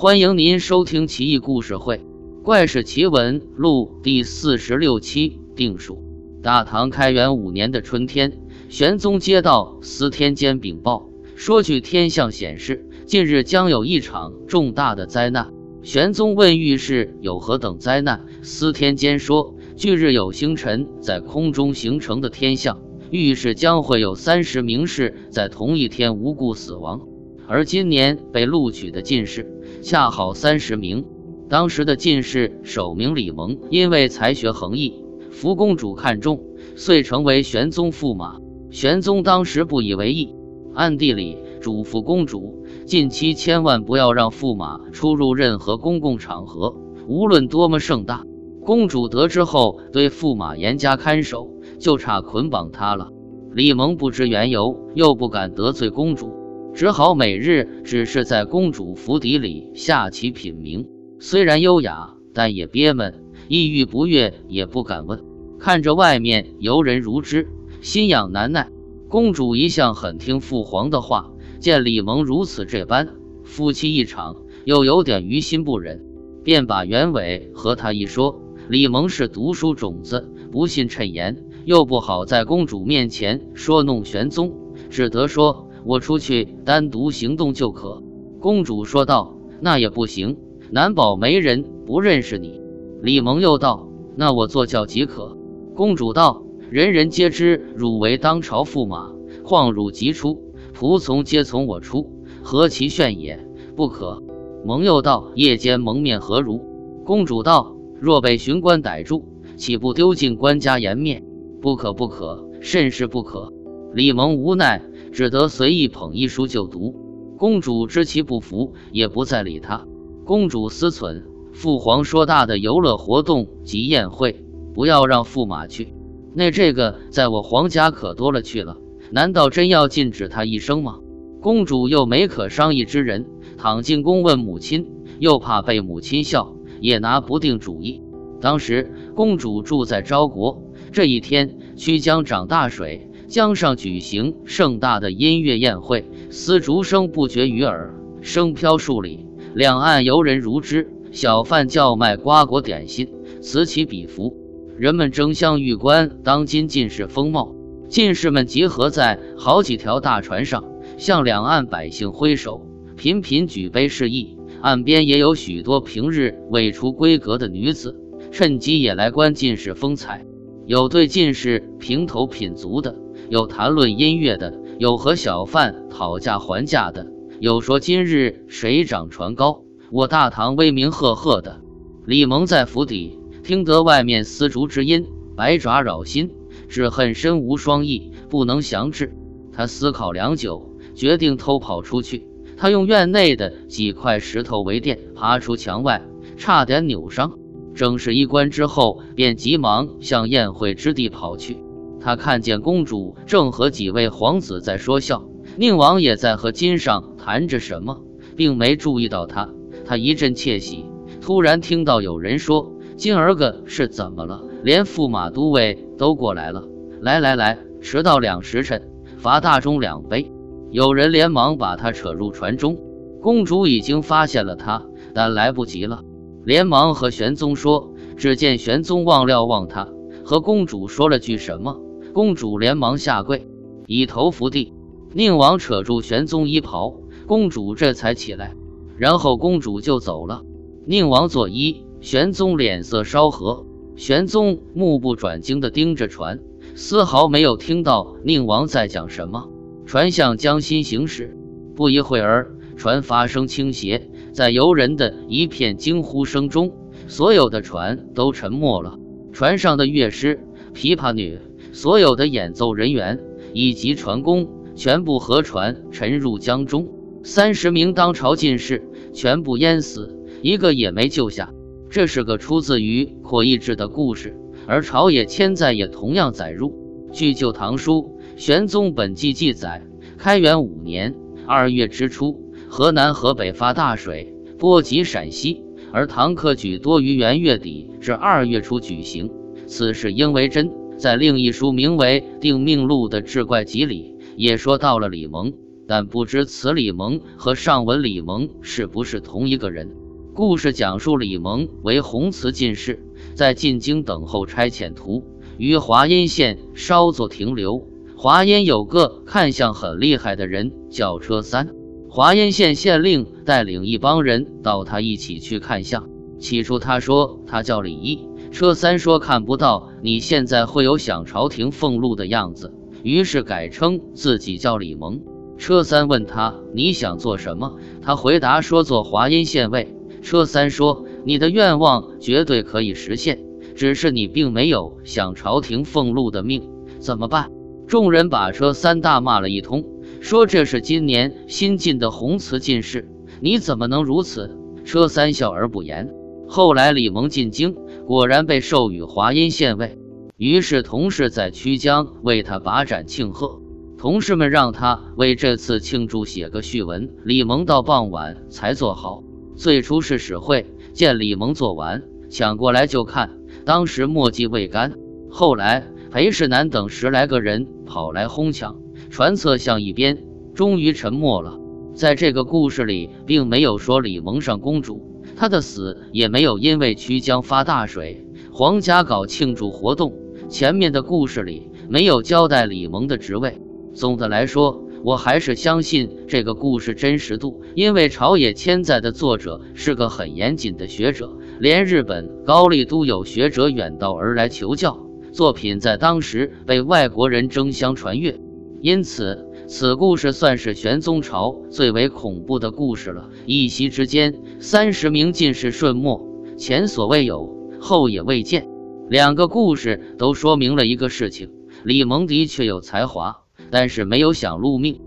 欢迎您收听《奇异故事会·怪事奇闻录》第四十六期。定数：大唐开元五年的春天，玄宗接到司天监禀报，说据天象显示，近日将有一场重大的灾难。玄宗问御史有何等灾难，司天监说，据日有星辰在空中形成的天象，预示将会有三十名士在同一天无故死亡。而今年被录取的进士恰好三十名。当时的进士首名李蒙，因为才学横溢，福公主看中，遂成为玄宗驸马。玄宗当时不以为意，暗地里嘱咐公主，近期千万不要让驸马出入任何公共场合，无论多么盛大。公主得知后，对驸马严加看守，就差捆绑他了。李蒙不知缘由，又不敢得罪公主。只好每日只是在公主府邸里下棋品茗，虽然优雅，但也憋闷，抑郁不悦也不敢问。看着外面游人如织，心痒难耐。公主一向很听父皇的话，见李蒙如此这般，夫妻一场，又有点于心不忍，便把原委和他一说。李蒙是读书种子，不信谶言，又不好在公主面前说弄玄宗，只得说。我出去单独行动就可。公主说道：“那也不行，难保没人不认识你。”李蒙又道：“那我坐轿即可。”公主道：“人人皆知汝为当朝驸马，况汝即出，仆从皆从我出，何其炫也！不可。”蒙又道：“夜间蒙面何如？”公主道：“若被巡官逮住，岂不丢尽官家颜面？不可，不可，甚是不可。”李蒙无奈。只得随意捧一书就读。公主知其不服，也不再理他。公主思忖：父皇说大的游乐活动及宴会，不要让驸马去。那这个在我皇家可多了去了，难道真要禁止他一生吗？公主又没可商议之人，躺进宫问母亲，又怕被母亲笑，也拿不定主意。当时公主住在昭国，这一天曲江涨大水。江上举行盛大的音乐宴会，丝竹声不绝于耳，声飘数里，两岸游人如织，小贩叫卖瓜果点心，此起彼伏，人们争相欲观当今进士风貌。进士们集合在好几条大船上，向两岸百姓挥手，频频举杯示意。岸边也有许多平日未出闺阁的女子，趁机也来观进士风采，有对进士平头品足的。有谈论音乐的，有和小贩讨价还价的，有说今日谁涨船高，我大唐威名赫赫的。李蒙在府邸听得外面丝竹之音，百爪扰心，只恨身无双翼，不能降制。他思考良久，决定偷跑出去。他用院内的几块石头为垫，爬出墙外，差点扭伤。正是一关之后，便急忙向宴会之地跑去。他看见公主正和几位皇子在说笑，宁王也在和金上谈着什么，并没注意到他。他一阵窃喜，突然听到有人说：“金儿个是怎么了？连驸马都尉都过来了！来来来，迟到两时辰，罚大钟两杯。”有人连忙把他扯入船中。公主已经发现了他，但来不及了，连忙和玄宗说。只见玄宗望了望他，和公主说了句什么。公主连忙下跪，以头伏地。宁王扯住玄宗衣袍，公主这才起来，然后公主就走了。宁王作揖，玄宗脸色稍和。玄宗目不转睛地盯着船，丝毫没有听到宁王在讲什么。船向江心行驶，不一会儿，船发生倾斜，在游人的一片惊呼声中，所有的船都沉没了。船上的乐师、琵琶女。所有的演奏人员以及船工全部河船沉入江中，三十名当朝进士全部淹死，一个也没救下。这是个出自于《扩义志》的故事，而朝野千载也同样载入。据《旧唐书·玄宗本纪》记载，开元五年二月之初，河南、河北发大水，波及陕西，而唐科举多于元月底至二月初举行。此事应为真。在另一书名为《定命录》的志怪集里，也说到了李蒙。但不知此李蒙和上文李蒙是不是同一个人。故事讲述李蒙为弘慈进士，在进京等候差遣途，于华阴县稍作停留。华阴有个看相很厉害的人，叫车三。华阴县县令带领一帮人到他一起去看相。起初他说他叫李毅，车三说看不到你现在会有想朝廷俸禄的样子，于是改称自己叫李蒙。车三问他你想做什么，他回答说做华阴县尉。车三说你的愿望绝对可以实现，只是你并没有想朝廷俸禄的命，怎么办？众人把车三大骂了一通。说这是今年新进的红词进士，你怎么能如此？车三笑而不言。后来李蒙进京，果然被授予华阴县尉，于是同事在曲江为他把盏庆贺。同事们让他为这次庆祝写个序文，李蒙到傍晚才做好。最初是史会见李蒙做完，抢过来就看，当时墨迹未干。后来裴世南等十来个人跑来哄抢。传册向一边，终于沉默了。在这个故事里，并没有说李蒙上公主，他的死也没有因为曲江发大水，皇家搞庆祝活动。前面的故事里没有交代李蒙的职位。总的来说，我还是相信这个故事真实度，因为朝野千载的作者是个很严谨的学者，连日本高丽都有学者远道而来求教，作品在当时被外国人争相传阅。因此，此故事算是玄宗朝最为恐怖的故事了。一夕之间，三十名进士瞬没，前所未有，后也未见。两个故事都说明了一个事情：李蒙的确有才华，但是没有想禄命。